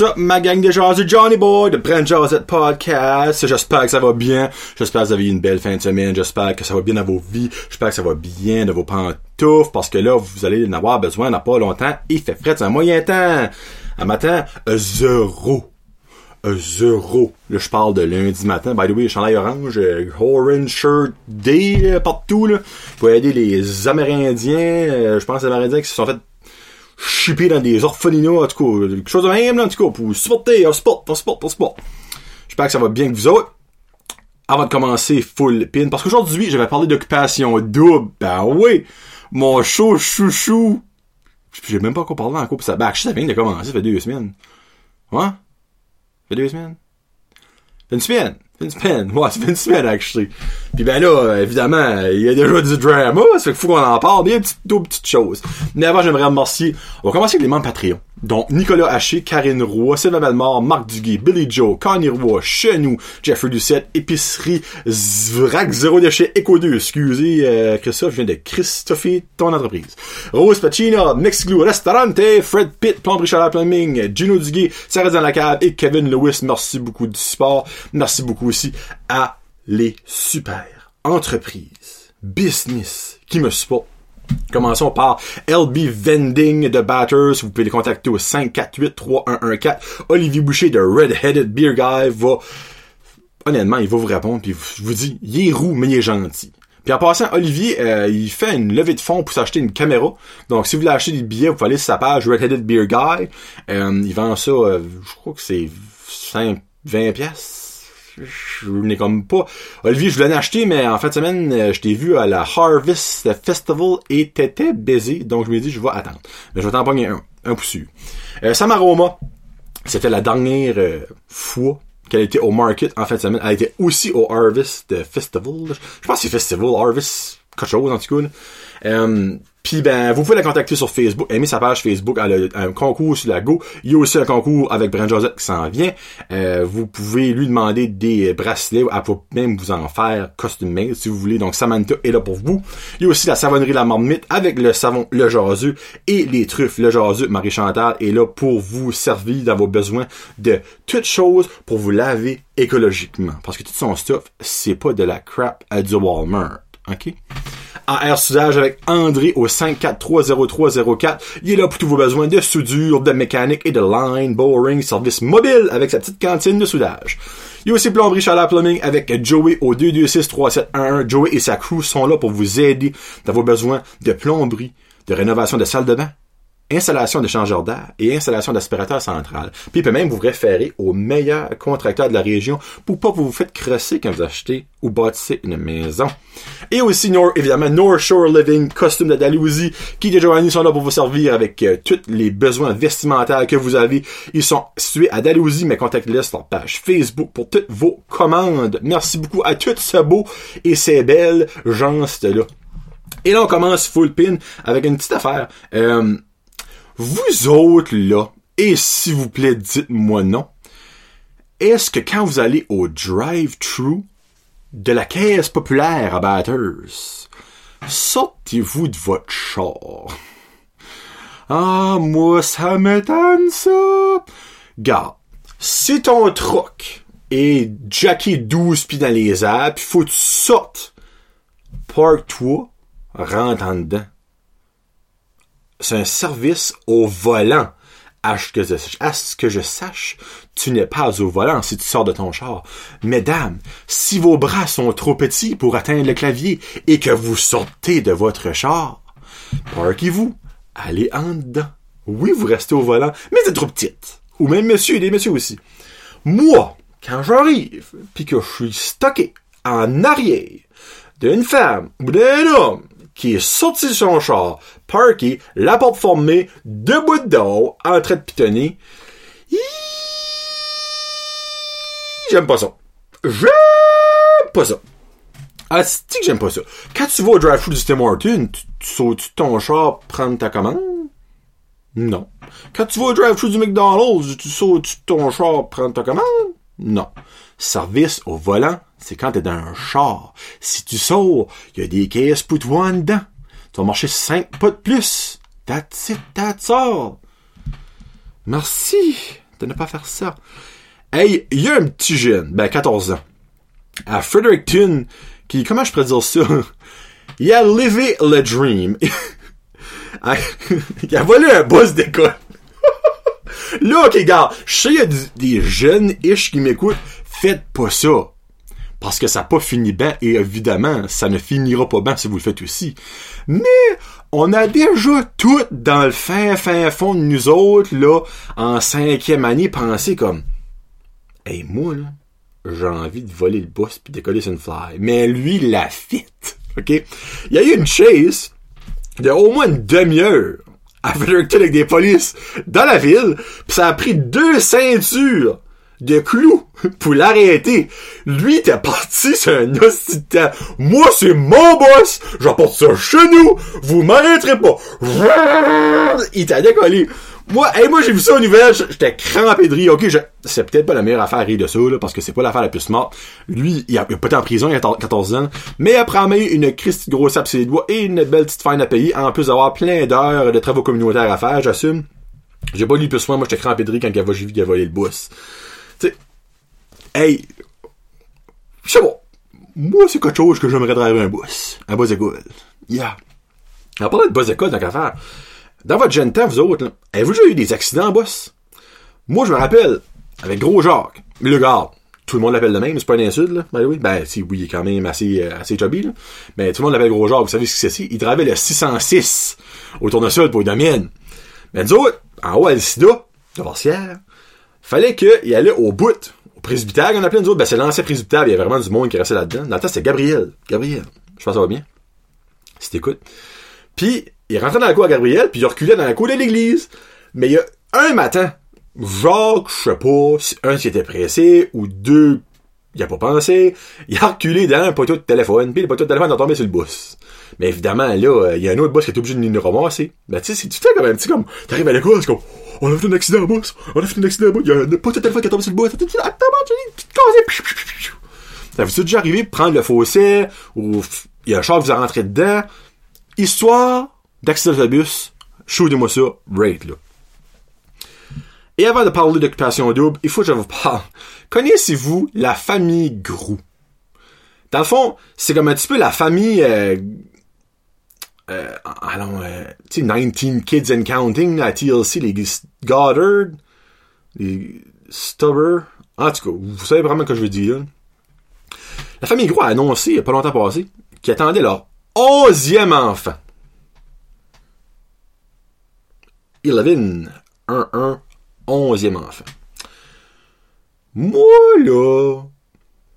Up, ma gang de jaseux, Johnny Boy, de Brand Jazette Podcast. J'espère que ça va bien. J'espère que vous avez eu une belle fin de semaine. J'espère que ça va bien dans vos vies. J'espère que ça va bien dans vos pantoufles, parce que là, vous allez en avoir besoin dans pas longtemps. Il fait frais, c'est un moyen temps. Un matin, zéro. Zéro. Là, je parle de lundi matin. By the way, chandail orange, euh, orange shirt day, euh, partout, là. Pour aider les Amérindiens, euh, je pense les Amérindiens qui se sont fait chipper dans des orphelinats, en tout cas, quelque chose de même, en tout cas, pour supporter, on sport, on sport, on sport. J'espère que ça va bien que vous autres. Avant de commencer full pin, parce qu'aujourd'hui, je vais parler d'occupation double. Ben oui! Mon show chouchou. J'ai même pas encore parlé encore, pis ça, ben, ça vient de commencer, ça fait deux semaines. Ouais? Ça fait deux semaines? Fait une semaine. Une semaine. Ouais, fait une semaine, actually. Puis ben là, évidemment, il y a déjà du drama, ça fait qu'il faut qu'on en parle, bien petites, deux petites choses. Mais avant, j'aimerais remercier, on va commencer avec les membres Patreon. Donc, Nicolas Haché, Karine Roy, Sylvain Bellemare, Marc Duguay, Billy Joe, Connie Roy, Chenou, Jeffrey Doucette, Épicerie, Zvrac, Zéro Déchet, Echo 2, excusez, euh, Christophe, je viens de Christophe, ton entreprise. Rose Pacina, Mexiglou, Restaurante, Fred Pitt, Plomberie Chaleur Plumbing, Gino Duguay, Sarah cave et Kevin Lewis, merci beaucoup du support. Merci beaucoup aussi à les super entreprises, business qui me supportent. Commençons par LB Vending de Batters. Vous pouvez les contacter au 548-3114. Olivier Boucher de Red-Headed Beer Guy va, honnêtement, il va vous répondre puis je vous dis, il est roux, mais il est gentil. Puis en passant, Olivier, euh, il fait une levée de fonds pour s'acheter une caméra. Donc si vous voulez acheter des billets, vous pouvez aller sur sa page Red-Headed Beer Guy. Euh, il vend ça, euh, je crois que c'est 5, 20 pièces je n'ai comme pas. Olivier, je voulais en mais en fin de semaine, euh, je t'ai vu à la Harvest Festival et t'étais baisé, donc je me dis je vais attendre. Mais je vais t'en pogner un, un pour sûr. Euh, Samaroma, c'était la dernière euh, fois qu'elle était au market en fin de semaine. Elle était aussi au Harvest Festival. Je pense que c'est Festival, Harvest, quelque chose en tout cas. Puis ben, vous pouvez la contacter sur Facebook, aimer sa page Facebook, elle a un concours sur la Go. Il y a aussi un concours avec Brent Joseph qui s'en vient. Euh, vous pouvez lui demander des bracelets, elle peut même vous en faire custom made si vous voulez. Donc Samantha est là pour vous. Il y a aussi la savonnerie La Marmite avec le savon Le Jaseux et les truffes Le Jaseux. Marie Chantal est là pour vous servir dans vos besoins de toutes choses pour vous laver écologiquement. Parce que tout son stuff, c'est pas de la crap à du Walmart. OK? AR Soudage avec André au 5430304. Il est là pour tous vos besoins de soudure, de mécanique et de line boring service mobile avec sa petite cantine de soudage. Il y a aussi Plomberie Chaleur Plumbing avec Joey au 2263711. Joey et sa crew sont là pour vous aider dans vos besoins de plomberie, de rénovation de salle de bain, installation d'échangeur d'air et installation d'aspirateur central. Puis il peut même vous référer au meilleur contracteur de la région pour pas que vous vous faites crosser quand vous achetez ou bâtissez une maison. Et aussi, évidemment, North Shore Living, costume de Dalhousie, qui de Giovanni sont là pour vous servir avec euh, tous les besoins vestimentaires que vous avez. Ils sont situés à Dalhousie, mais contactez-les sur leur page Facebook pour toutes vos commandes. Merci beaucoup à toutes ce beau et ces belles gens-là. Et là, on commence full pin avec une petite affaire. Euh, vous autres, là, et s'il vous plaît, dites-moi non, est-ce que quand vous allez au drive-thru de la caisse populaire à Batters, sortez-vous de votre char? Ah, moi, ça m'étonne, ça! Garde, si ton truck est jacké 12 pieds dans les airs, pis faut que tu sortes, park-toi, rentre en dedans c'est un service au volant. À ce, que je, sache, tu n'es pas au volant si tu sors de ton char. Mesdames, si vos bras sont trop petits pour atteindre le clavier et que vous sortez de votre char, parquez-vous, allez en dedans. Oui, vous restez au volant, mais c'est trop petite. Ou même monsieur et des messieurs aussi. Moi, quand j'arrive, puis que je suis stocké en arrière d'une femme ou d'un homme qui est sorti de son char, parké, la porte formée, debout de dos, en train de pitonner. J'aime pas ça. J'aime pas ça. Ah, que j'aime pas ça. Quand tu vas au drive-thru du Tim Horton, tu, tu sautes ton char prendre ta commande? Non. Quand tu vas au drive-thru du McDonald's, tu sautes ton char prendre ta commande? Non. Service au volant, c'est quand t'es dans un char. Si tu sors, il y a des caisses pour toi dedans. Tu vas marcher cinq pas de plus. That's it, that's all. Merci de ne pas faire ça. Hey, il y a un petit jeune, ben 14 ans, à Fredericton, qui, comment je pourrais dire ça? Il a livé le dream. il a volé un boss d'école. Là, ok, gars, je sais, il y a des jeunes-ish qui m'écoutent. Faites pas ça. Parce que ça n'a pas fini bien, et évidemment, ça ne finira pas bien si vous le faites aussi. Mais, on a déjà tout dans le fin, fin fond de nous autres, là, en cinquième année, pensé comme, hey, moi, là, j'ai envie de voler le boss puis décoller sur une fly. Mais lui, la fit. OK? Il y a eu une chase de au moins une demi-heure à avec des polices dans la ville, pis ça a pris deux ceintures de clous pour l'arrêter. Lui, t'es parti sur un hostie. Moi, c'est mon boss! J'apporte ça chez nous! Vous m'arrêterez pas! Il t'a décollé. Moi, hey, moi, j'ai vu ça au nouvelles, j'étais crampé de rire. Ok, je... c'est peut-être pas la meilleure affaire à rire de ça, là, parce que c'est pas l'affaire la plus smart. Lui, il a, il a pas été en prison, il a 14 ans, mais après avoir eu une Christie grosse sape sur les doigts et une belle petite fine à payer, en plus d'avoir plein d'heures de travaux communautaires à faire, j'assume. J'ai pas lu plus soin, moi, j'étais crampé de rire quand il a, vu qu'il a volé le boss. Tu sais, hey, sais pas. Moi, c'est quelque chose que j'aimerais driver un boss. Un boss école. Yeah. En parlant de boss école, tant qu'à faire, dans votre jeune temps, vous autres, avez-vous déjà eu des accidents, boss? Moi, je me rappelle, avec Gros Jacques, le gars, tout le monde l'appelle de même, c'est pas une insulte, là, by. Ben, si, oui, il est quand même assez, euh, assez chubby, là. Mais tout le monde l'appelle Gros Jacques, vous savez ce que c'est, il travaillait le 606 au tournesol pour les domaines. Mais nous autres, en haut à l'Sida, de Vorsière, fallait qu'il allait au bout, au presbytère, on appelait nous autres, ben, c'est l'ancien presbytère, il y avait vraiment du monde qui restait là-dedans. Dans le temps, Gabriel. Gabriel. Je pense que ça va bien. Si t'écoutes. Puis, il rentrait dans la cour à Gabriel, puis il reculait dans la cour de l'église. Mais il y a un matin, Jacques, je sais pas, un qui était pressé, ou deux, il a pas pensé, il a reculé dans un poteau de téléphone, puis le poteau de téléphone est tombé sur le bus. Mais évidemment, là, il y a un autre boss qui est obligé de nous ramasser. Ben, tu sais, tout fait comme un petit comme, t'arrives à l'école, c'est comme, on a fait un accident en boss, on a fait un accident en boss, il y a un poteau de téléphone qui est tombé sur le bus, attends, Ça vous déjà arrivé prendre le fossé, ou il y a un char qui vous a rentré dedans, histoire d'accident d'autobus, shootez-moi ça, rate, là. Et avant de parler d'occupation double, il faut que je vous parle. Connaissez-vous la famille Grou? Dans le fond, c'est comme un petit peu la famille, euh, euh, allons, euh, tu sais, 19 Kids and Counting, la TLC, les Goddard, les Stubber. En tout cas, vous savez vraiment ce que je veux dire. La famille Gros a annoncé, il n'y a pas longtemps passé, qu'ils attendaient leur onzième enfant. 11, 1, 1, onzième enfant. Moi, là,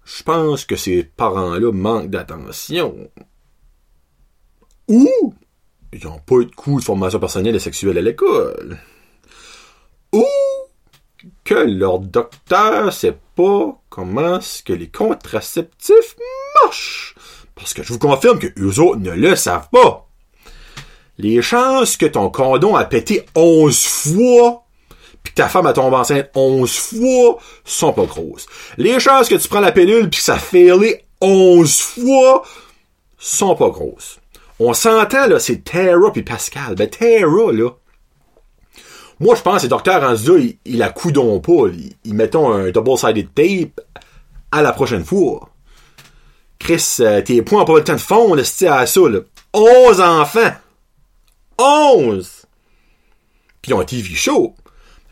je pense que ces parents-là manquent d'attention. Ou ils n'ont pas eu de cours de formation personnelle et sexuelle à l'école. Ou que leur docteur sait pas comment ce que les contraceptifs marchent. Parce que je vous confirme que eux autres ne le savent pas les chances que ton condom a pété 11 fois puis que ta femme a tombé enceinte 11 fois sont pas grosses. Les chances que tu prends la pilule puis que ça failé 11 fois sont pas grosses. On s'entend, là, c'est Tara puis Pascal. Ben, Tara, là, moi, je pense que les docteurs en ce il, il a coudon pas. Ils, mettons un double-sided tape à la prochaine fois. Chris, euh, tes points ont pas le temps de fondre, à ça, là. 11 enfants! 11! Puis on TV show.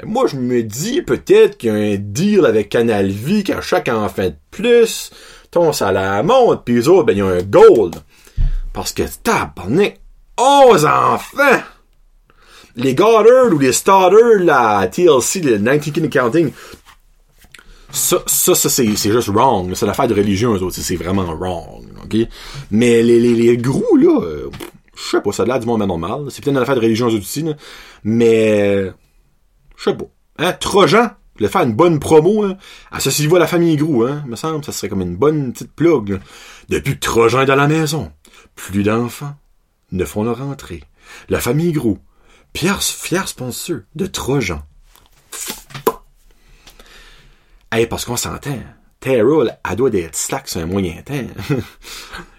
Moi, je me dis peut-être qu'il y a un deal avec Canal Vie qu'à chaque enfant de plus, ton salaire monte, puis les autres, ben, il un gold. Parce que, tabarnak, 11 enfants! Les Goddard ou les Starter, la TLC, le 19 Accounting, ça, ça, c'est, juste wrong. C'est l'affaire de religion, eux autres. C'est vraiment wrong. Mais les, les, les gros, là, euh, je sais pas, ça a l'air du monde normal. C'est peut-être une affaire de religion aussi, là. mais je sais pas. Hein, Trojan, le faire une bonne promo, hein. associez-vous à la famille Grou, hein, me semble, ça serait comme une bonne petite plug. Là. Depuis que Trojan est dans la maison, plus d'enfants ne font leur entrée. La famille Grou, Pierre, fier sponsor de Trojan. Hey, parce qu'on s'entend. Terrell, elle doit être slack sur un moyen temps.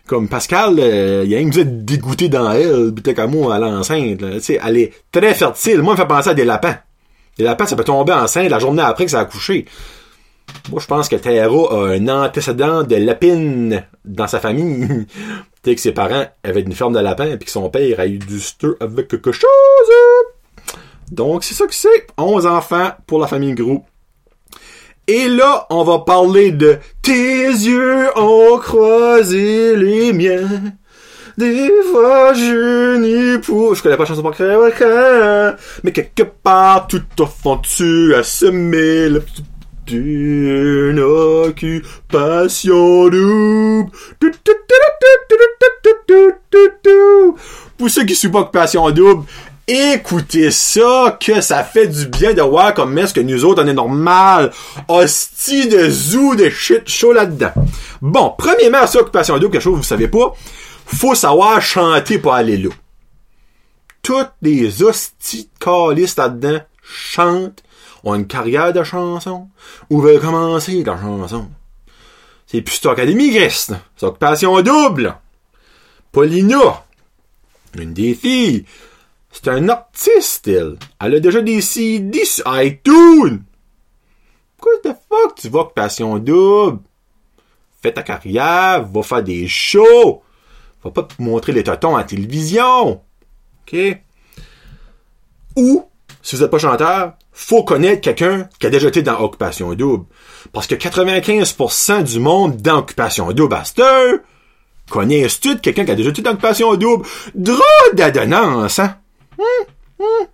Comme Pascal, euh, il y a une être dégoûté dans elle, peut-être comme moi, à l'enceinte. Elle est très fertile. Moi, elle me fait penser à des lapins. Et la pète, ça peut tomber enceinte la journée après que ça a couché. Moi, je pense que Tara a un antécédent de lapine dans sa famille. que ses parents avaient une ferme de lapins et que son père a eu du stir avec quelque chose. Donc, c'est ça que c'est. 11 enfants pour la famille Gros. Et là, on va parler de Tes yeux ont croisé les miens. Des fois, je n'y pour... Je connais pas la chanson par mais quelque part, tout au fond, tu as semé le d'une occupation double. Pour ceux qui suivent pas occupation double, écoutez ça, que ça fait du bien de voir comme est-ce que nous autres, on est normal. Hostie de zoo de shit chaud là-dedans. Bon, premièrement, ça, occupation double, quelque chose que vous savez pas, faut savoir chanter pour aller là. Toutes les hosties de là-dedans chantent ont une carrière de chanson ou veulent commencer la chanson. C'est plus Académie Gris, c'est occupation double. Paulina, une des filles, c'est un artiste, elle. Elle a déjà des CD sur iTunes. Quoi the fuck, tu vas occupation double? Fais ta carrière, va faire des shows. Va pas te montrer les totons à la télévision. OK? Ou, si vous n'êtes pas chanteur, faut connaître quelqu'un qui a déjà été dans Occupation Double. Parce que 95% du monde dans Occupation Double à connaissent-tu quelqu'un qui a déjà été dans Occupation Double? Drôle d'adonnance, hein? Hum, hum.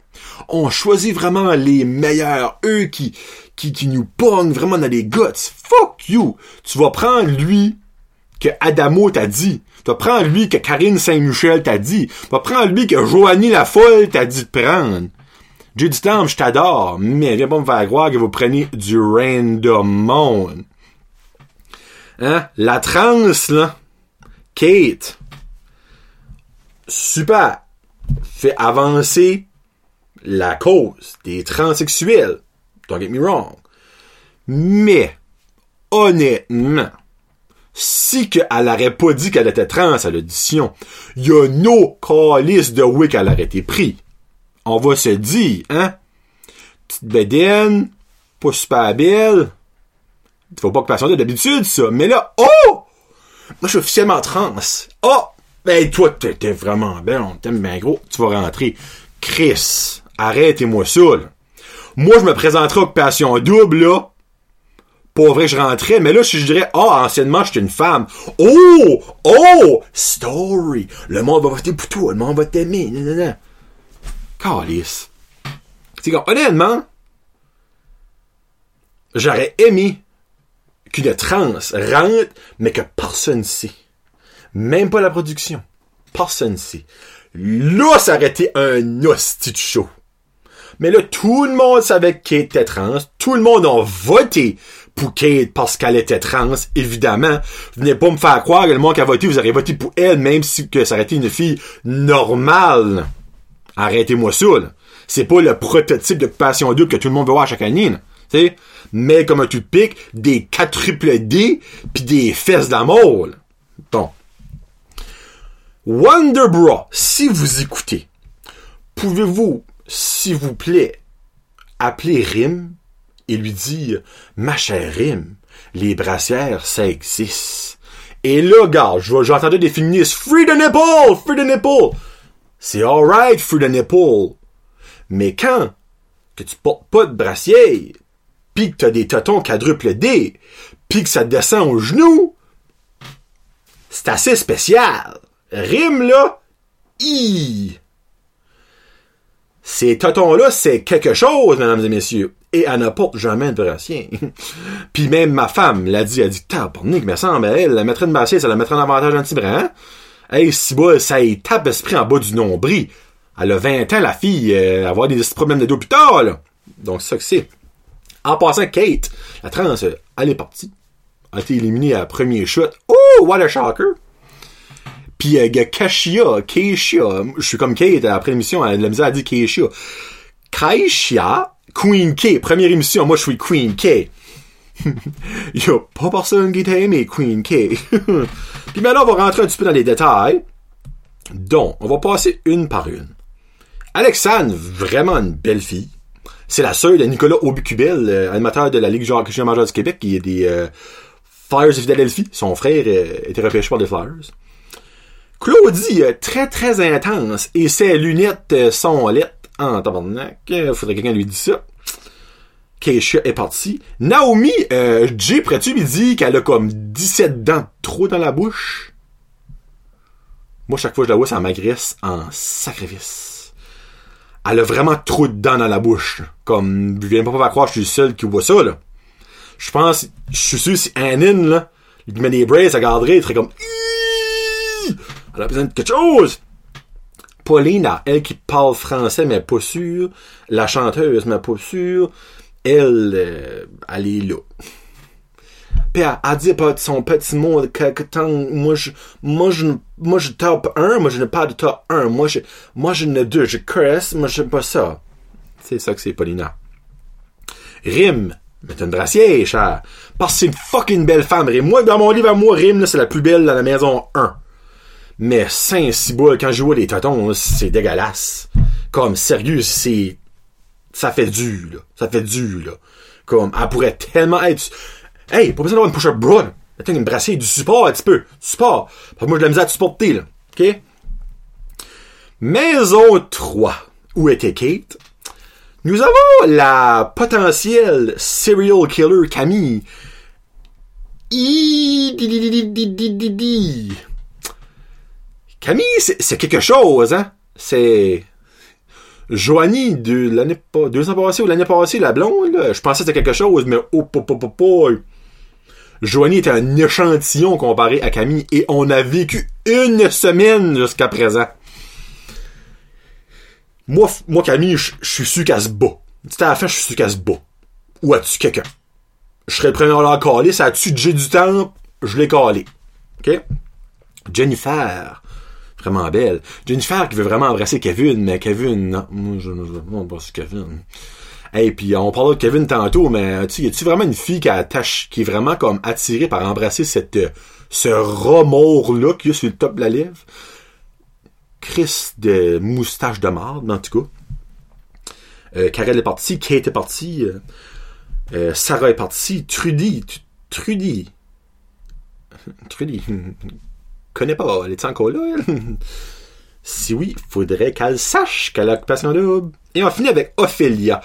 On choisit vraiment les meilleurs, eux qui, qui, qui nous pognent vraiment dans les guts. Fuck you! Tu vas prendre lui que Adamo t'a dit. Tu vas prendre lui que Karine Saint-Michel t'a dit. Tu vas prendre lui que Joanie Lafolle t'a dit de prendre. Judy Storm, je t'adore, mais viens pas me faire croire que vous prenez du random. Hein? La trans, là. Kate. Super. Fait avancer la cause des transsexuels. Don't get me wrong. Mais, honnêtement, si qu'elle aurait pas dit qu'elle était trans à l'audition, il y a no calice de oui qu'elle aurait été pris on va se dire, hein? Petite bédaine, pas super belle. Faut pas que passion d'habitude, ça. Mais là, oh! Moi, je suis officiellement trans. Oh! Ben, toi, t'es vraiment belle, on t'aime bien gros. Tu vas rentrer. Chris, arrêtez-moi ça. Moi, je me présenterai occupation double, là. Pour vrai, je rentrais, mais là, je dirais, oh, anciennement, j'étais une femme. Oh! Oh! Story! Le monde va voter pour toi, le monde va t'aimer. Calice. C'est comme, honnêtement, j'aurais aimé qu'une trans rentre, mais que personne ne sait. Même pas la production. Personne ne sait. Là, ça aurait été un hostie de show. Mais là, tout le monde savait que Kate était trans. Tout le monde a voté pour Kate parce qu'elle était trans, évidemment. Venez pas me faire croire que le monde qui a voté, vous aurez voté pour elle, même si que ça aurait été une fille normale. Arrêtez-moi ça, là. C'est pas le prototype d'occupation double que tout le monde veut voir chaque année. Mais comme un tout pique, des 4 triple D, puis des fesses d'amour, Bon. Wonderbra, si vous écoutez, pouvez-vous, s'il vous plaît, appeler Rim et lui dire, ma chère Rim, les brassières, ça existe. Et là, gars, j'entendais des féministes, free the nipple, free the nipple c'est alright through the nipple. Mais quand que tu portes pas de brassier, pis que t'as des totons quadruple D, pis que ça descend au genou, c'est assez spécial. Rime, là, i. Ces totons-là, c'est quelque chose, mesdames et messieurs. Et elle n'a pas jamais de brassier. Puis même ma femme l'a dit, elle a dit, tabarnak, mais ça, elle, la mettrait de brassier, ça la mettrait en avantage un petit bras, hein? Hey, si ça y tape esprit en bas du nombril. Elle a 20 ans, la fille, euh, avoir des problèmes de d'hôpital. Donc, c'est ça que c'est. En passant, Kate, la trans, elle est partie. A été éliminée à la premier shot. Oh, what a shocker! Puis, euh, il Kashia, Keishia. Je suis comme Kate, après l'émission, la misère à dire Keishia. Kaishia, Queen K, première émission, moi je suis Queen K. Y'a pas personne qui t'a aimé, Queen K. Puis maintenant, on va rentrer un petit peu dans les détails. Donc, on va passer une par une. Alexandre, vraiment une belle fille. c'est la sœur de Nicolas Aubicubel, euh, animateur de la Ligue junior majeure du Québec, qui est des euh, Flyers de Philadelphie. Son frère euh, était repêché par les Flyers. Claudie, euh, très très intense, et ses lunettes sont lettres en tabarnak. Faudrait que quelqu'un lui dise ça. Keisha est partie. Naomi, euh, Jay, pourrais-tu lui dire qu'elle a comme 17 dents trop dans la bouche? Moi, chaque fois que je la vois, ça m'agresse en sacrifice. Elle a vraiment trop de dents dans la bouche. Comme, je viens pas pas croire que je suis le seul qui voit ça, là. Je pense, je suis sûr si Annin, là, il met des braises, elle regarderait, il serait comme, elle a besoin de quelque chose. Paulina, elle qui parle français, mais pas sûre. La chanteuse, mais pas sûre. Elle, euh, elle est là. Puis elle, dit pas son petit mot quelque temps. Moi, je, moi, je, moi, je top 1. Moi, je n'ai pas de top 1. Moi, je, moi, je n'ai deux. Je curse. Moi, j'aime pas ça. C'est ça que c'est Paulina. Rim. Mais t'as une cher. Parce que c'est une fucking belle femme, Rim. Moi, dans mon livre à moi, Rim, là, c'est la plus belle dans la maison 1. Mais saint ciboule, quand je vois les totons, là, c'est dégueulasse. Comme, sérieux, c'est ça fait dur, là. Ça fait dur, là. Comme, elle pourrait tellement être... Hey, pas besoin d'avoir une push-up bra, là. Une brassée, du support, un petit peu. Du support. Parce que moi, j'ai de la misère à te supporter, là. OK? Maison 3. Où était Kate? Nous avons la potentielle serial killer Camille. Camille, c'est quelque chose, hein? C'est... Joanie de l'année deux ans passés ou l'année passée, la blonde, là, je pensais que c'était quelque chose, mais oh, oh, oh, oh. Joanie était un échantillon comparé à Camille et on a vécu une semaine jusqu'à présent. Moi, moi Camille, je suis sûr qu'elle se bat. C'était à la fin, je suis sûr qu'elle se bat. Ou as-tu quelqu'un? Je serais le premier à la caler, ça a-tu j'ai du temps, je l'ai calé. OK? Jennifer. Vraiment belle. Jennifer qui veut vraiment embrasser Kevin, mais Kevin, non. Moi, je ne veux pas embrasser Kevin. Hey, puis on parlera de Kevin tantôt, mais tu y a-tu vraiment une fille qui attache, qui est vraiment comme attirée par embrasser cette, ce remords-là qu'il y a sur le top de la lèvre? Chris de moustache de marde, en tout cas. Euh, Karel est partie, Kate est partie, euh, euh, Sarah est partie, Trudy, Trudy. Trudy. Connais pas, elle est encore là? Si oui, faudrait qu'elle sache qu'elle a occupation double. Et on finit avec Ophélia.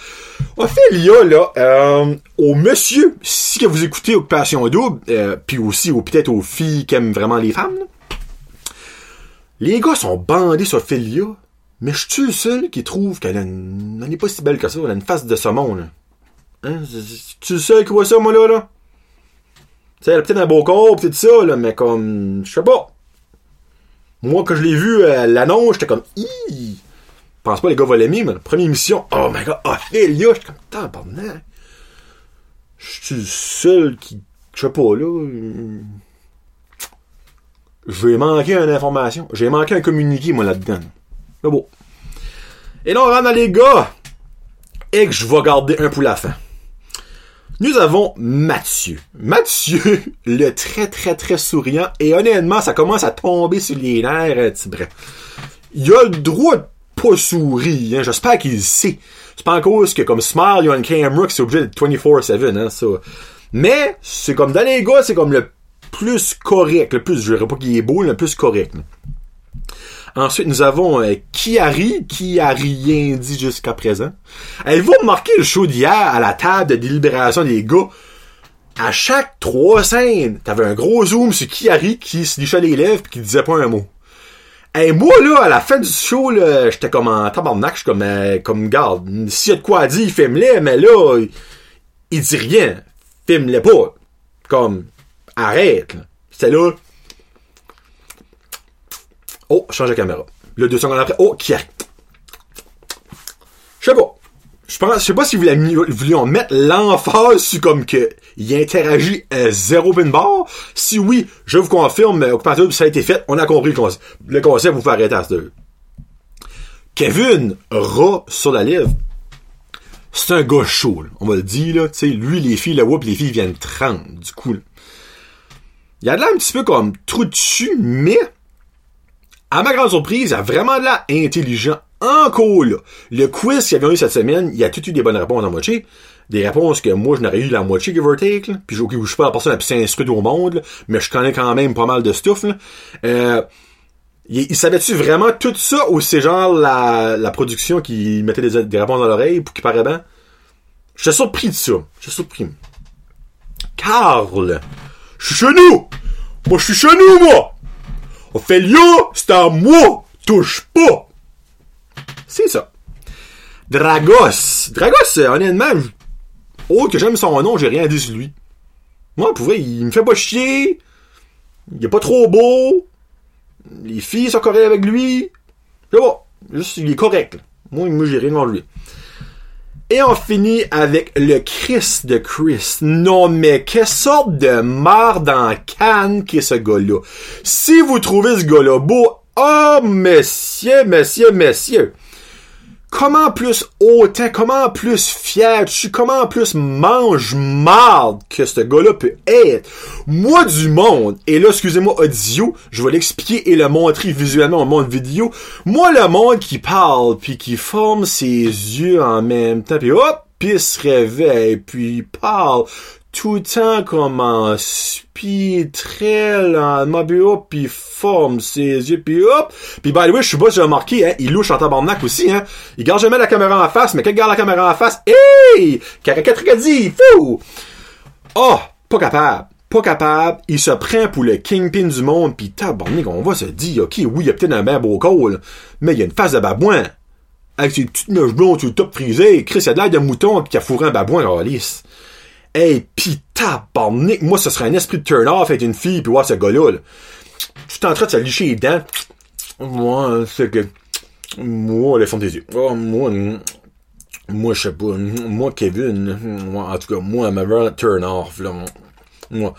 Ophélia, là, euh, au monsieur, si que vous écoutez Occupation double, euh, puis aussi peut-être aux filles qui aiment vraiment les femmes, les gars sont bandés sur Ophélia, mais je suis le seul qui trouve qu'elle n'est pas si belle que ça, elle a une face de saumon, là. Hein? Tu le seul qui voit ça, moi, là, là? Tu sais, elle a peut-être un beau corps, peut-être ça, là, mais comme, je sais pas. Moi, quand je l'ai vu, euh, l'annonce, j'étais comme, Hi! Je pense pas les gars vont l'aimer, mais la première émission, oh my god, Ophélia, j'étais comme, tabarnak. Je suis le seul qui, je sais pas, là, euh, j'ai manqué une information. J'ai manqué un communiqué, moi, là-dedans. C'est beau. Et là, on rentre dans les gars. Et que je vais garder un pour la fin. Nous avons Mathieu. Mathieu, le très très très souriant. Et honnêtement, ça commence à tomber sur les nerfs, petit brin. Il a le droit de pas sourire. Hein. J'espère qu'il sait. C'est pas en cause que comme Smile, il y a une camera qui c'est obligé d'être 24-7. Hein, ça. Mais, c'est comme dans les gars, c'est comme le plus correct. Le plus, je dirais pas qu'il est beau, le plus correct. Ensuite, nous avons euh, Kiari, qui a rien dit jusqu'à présent. Avez-vous remarqué le show d'hier à la table de délibération des gars? À chaque trois scènes, t'avais un gros zoom sur Kiari qui se lichait les lèvres et qui disait pas un mot. Et moi, là, à la fin du show, là, j'étais comme en tabarnak, je comme, euh, comme, garde, s'il y a de quoi dire, filme-les, mais là, il, il dit rien. Filme-les pas. Comme, arrête, là. C'était là. Oh, change de caméra. Là, deux secondes après, oh, qui a... Je sais pas. Je pense, je sais pas si vous voulez, en mettre l'emphase sur comme que il interagit à zéro pin bar. Si oui, je vous confirme, mais Occupation ça a été fait, on a compris le concept. Le concept, vous faire arrêter à ce Kevin, rat sur la lèvre, c'est un gars chaud, là. on va le dire, là. Tu sais, lui, les filles le voient, pis les filles viennent 30, du coup, là. Il a de l'air un petit peu comme trou dessus, mais à ma grande surprise, il a vraiment de l'air intelligent encore le quiz qu'il y avait eu cette semaine, il y a tout eu des bonnes réponses en moitié. Des réponses que moi, je n'aurais eu la moitié, give or take, là. Je, suis pas la personne la plus inscrite au monde, mais je connais quand même pas mal de stuff, là. Euh, il, il savait-tu vraiment tout ça ou c'est genre la, la production qui mettait des, des réponses dans l'oreille pour qu'il paraît bien? J'étais surpris de ça. J'étais surpris. Carl! Je suis chez nous! Moi, je suis chez nous, moi! Ophélia, c'est à moi! Touche pas! C'est ça. Dragos. Dragos, euh, honnêtement, oh, que j'aime son nom, j'ai rien dit sur lui. Moi, pour vrai, il me fait pas chier. Il est pas trop beau. Les filles sont correctes avec lui. C'est bon. Juste, il est correct. Moi, moi j'ai rien contre lui. Et on finit avec le Chris de Chris. Non, mais quelle sorte de marde en canne qu'est ce gars-là. Si vous trouvez ce gars-là beau, oh, messieurs, messieurs, messieurs. Comment plus autant, comment plus fier tu suis, comment plus mange marde que ce gars-là peut être? Moi du monde, et là, excusez-moi, audio, je vais l'expliquer et le montrer visuellement au monde vidéo. Moi, le monde qui parle, puis qui forme ses yeux en même temps, puis hop, puis se réveille, puis parle tout le temps comme en speed, très lentement, puis forme ses yeux, puis hop. Puis by the way, je suis pas, j'ai remarqué, hein, il louche en tabarnak aussi, hein. Il garde jamais la caméra en face, mais quand il garde la caméra en face, hey! Caricature fou! Oh, pas capable. Pas capable. Il se prend pour le kingpin du monde, pis tabarnak, on va se dire, ok, oui, il y a peut-être un bien beau col, mais il y a une face de babouin. Avec ses petites mèches blondes sur le top frisé, Chris, il a de l'air de mouton pis qui a fourré un babouin, lisse. Hey, pis tabarnak, moi, ce serait un esprit de turn-off être une fille pis voir ce gars-là, là. Tu t'es en train de se licher les. Moi, c'est que, moi, les fonds des yeux. Oh, moi, moi, je sais pas. Moi, Kevin. Moi, en tout cas, moi, ma vraiment turn off, là. Moi.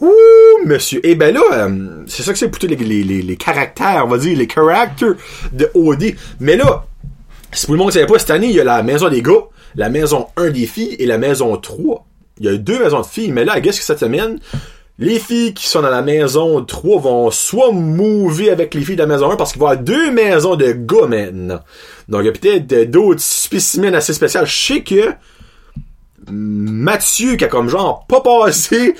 Ouh, monsieur. Eh ben là, euh, c'est ça que c'est tous les, les, caractères, on va dire, les characters de OD. Mais là, si pour le monde ne savait pas, cette année, il y a la maison des gars, la maison 1 des filles et la maison 3. Il y a deux maisons de filles, mais là, guess que cette semaine, les filles qui sont dans la maison 3 vont soit mouver avec les filles de la maison 1 parce qu'il va y avoir deux maisons de gars maintenant. Donc, il y a peut-être euh, d'autres spécimens assez spéciaux. Je sais que Mathieu, qui a comme genre pas passé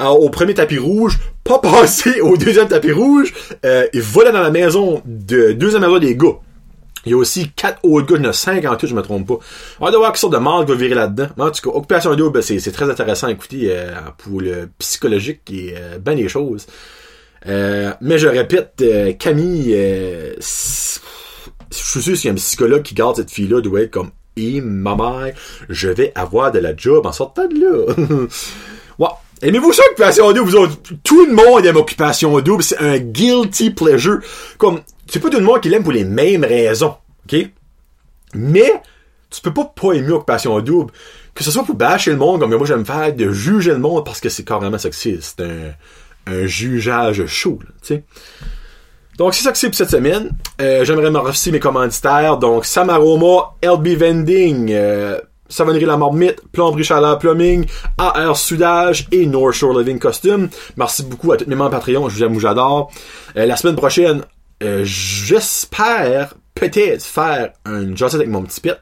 euh, au premier tapis rouge, pas passé au deuxième tapis rouge, euh, il va dans la maison de deuxième maison des gars. Il y a aussi quatre autres gars, il y en a cinq en tout, je me trompe pas. On va voir quelle sorte de marque va virer là-dedans. En tout cas, Occupation Double, c'est, très intéressant à écouter euh, pour le psychologique et euh, ben des choses. Euh, mais je répète, euh, Camille, euh, je suis sûr qu'il y a un psychologue qui garde cette fille-là, doit être comme et ma mère, je vais avoir de la job en sortant de là. ouais. Aimez-vous ça, Occupation Double, vous autres? Tout le monde aime Occupation Double, c'est un guilty pleasure. Comme, c'est pas tout le monde qui l'aime pour les mêmes raisons, ok? Mais, tu peux pas pas aimer Occupation Double. Que ce soit pour bâcher le monde, comme moi j'aime faire, de juger le monde, parce que c'est carrément que c'est. Un, un jugeage chaud, tu sais. Donc, c'est ça que c'est pour cette semaine. Euh, J'aimerais me remercier mes commanditaires. Donc, Samaroma, LB Vending, euh, Savonnerie La Marmite, Plomberie Chaleur Plumbing, AR Soudage et North Shore Living Costume. Merci beaucoup à tous mes membres Patreon. Je vous aime, vous j'adore. Euh, la semaine prochaine, euh, j'espère peut-être faire un Josette avec mon petit pet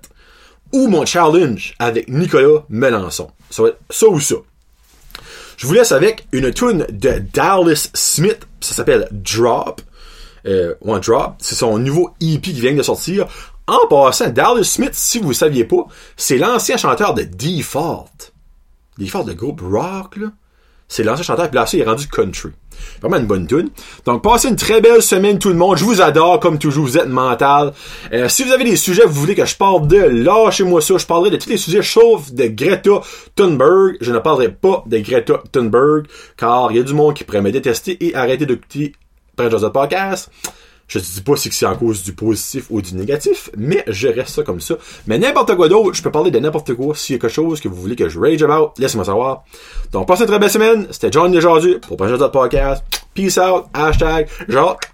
ou mon challenge avec Nicolas Melançon. Ça va être ça ou ça. Je vous laisse avec une tune de Dallas Smith. Ça s'appelle Drop. Euh, One Drop. C'est son nouveau EP qui vient de sortir. En passant, Dallas Smith, si vous ne saviez pas, c'est l'ancien chanteur de Default. Default, le groupe rock, là. C'est l'ancien chanteur, puis là, il est rendu country. Vraiment une bonne tune. Donc, passez une très belle semaine, tout le monde. Je vous adore, comme toujours, vous êtes mental. Euh, si vous avez des sujets, vous voulez que je parle de, lâchez-moi ça. Je parlerai de tous les sujets, sauf de Greta Thunberg. Je ne parlerai pas de Greta Thunberg, car il y a du monde qui pourrait me détester et arrêter d'écouter Prince Joseph Podcast. Je te dis pas si c'est en cause du positif ou du négatif, mais je reste ça comme ça. Mais n'importe quoi d'autre, je peux parler de n'importe quoi. S'il y a quelque chose que vous voulez que je rage about, laissez-moi savoir. Donc, passez une très belle semaine. C'était John Desjardins pour Joseph Podcast. Peace out. Hashtag Jacques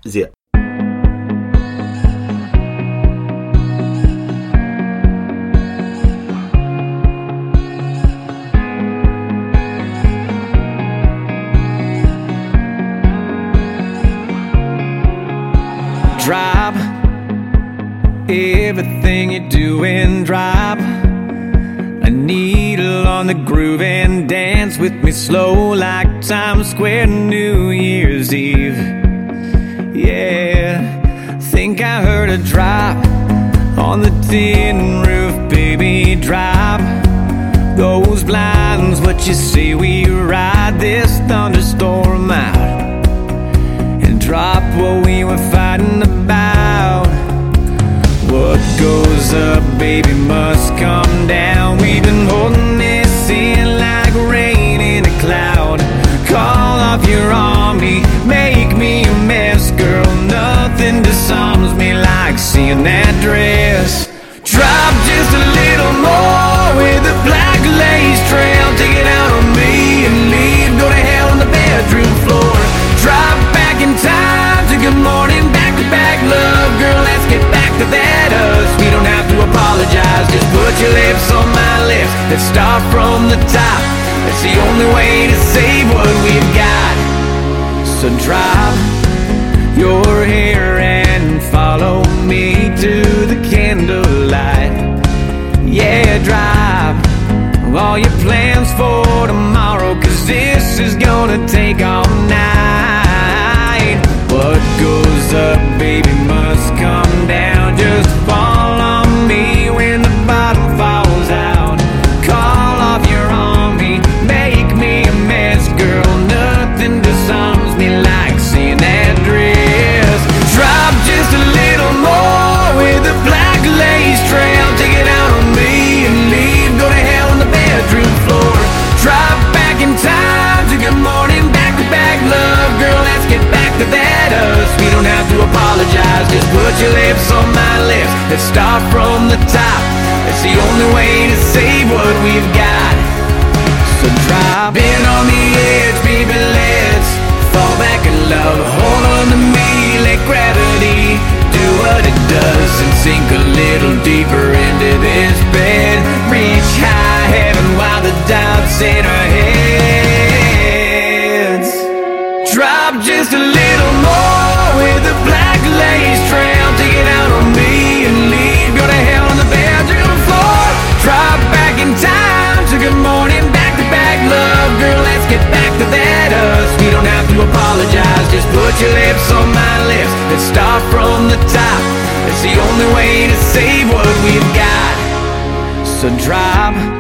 Everything you're doing. Drop a needle on the groove and dance with me slow like Times Square New Year's Eve. Yeah, think I heard a drop on the tin roof, baby. Drop those blinds, what you say we ride this thunderstorm out and drop what we up, baby, must come down. We've been holding this in like rain in a cloud. Call off your army, make me a mess, girl. Nothing disarms me like seeing that dress. Your lips on my lips. Let's start from the top. That's the only way to save what we've got. So drop your hair and follow me to the candlelight. Yeah, drive all your plans for tomorrow, cause this is gonna take all put your lips on my lips. Let's start from the top. It's the only way to save what we've got. So drop in on the edge, baby. Let's fall back in love. Hold on to me, let gravity only way to save what we've got. So drop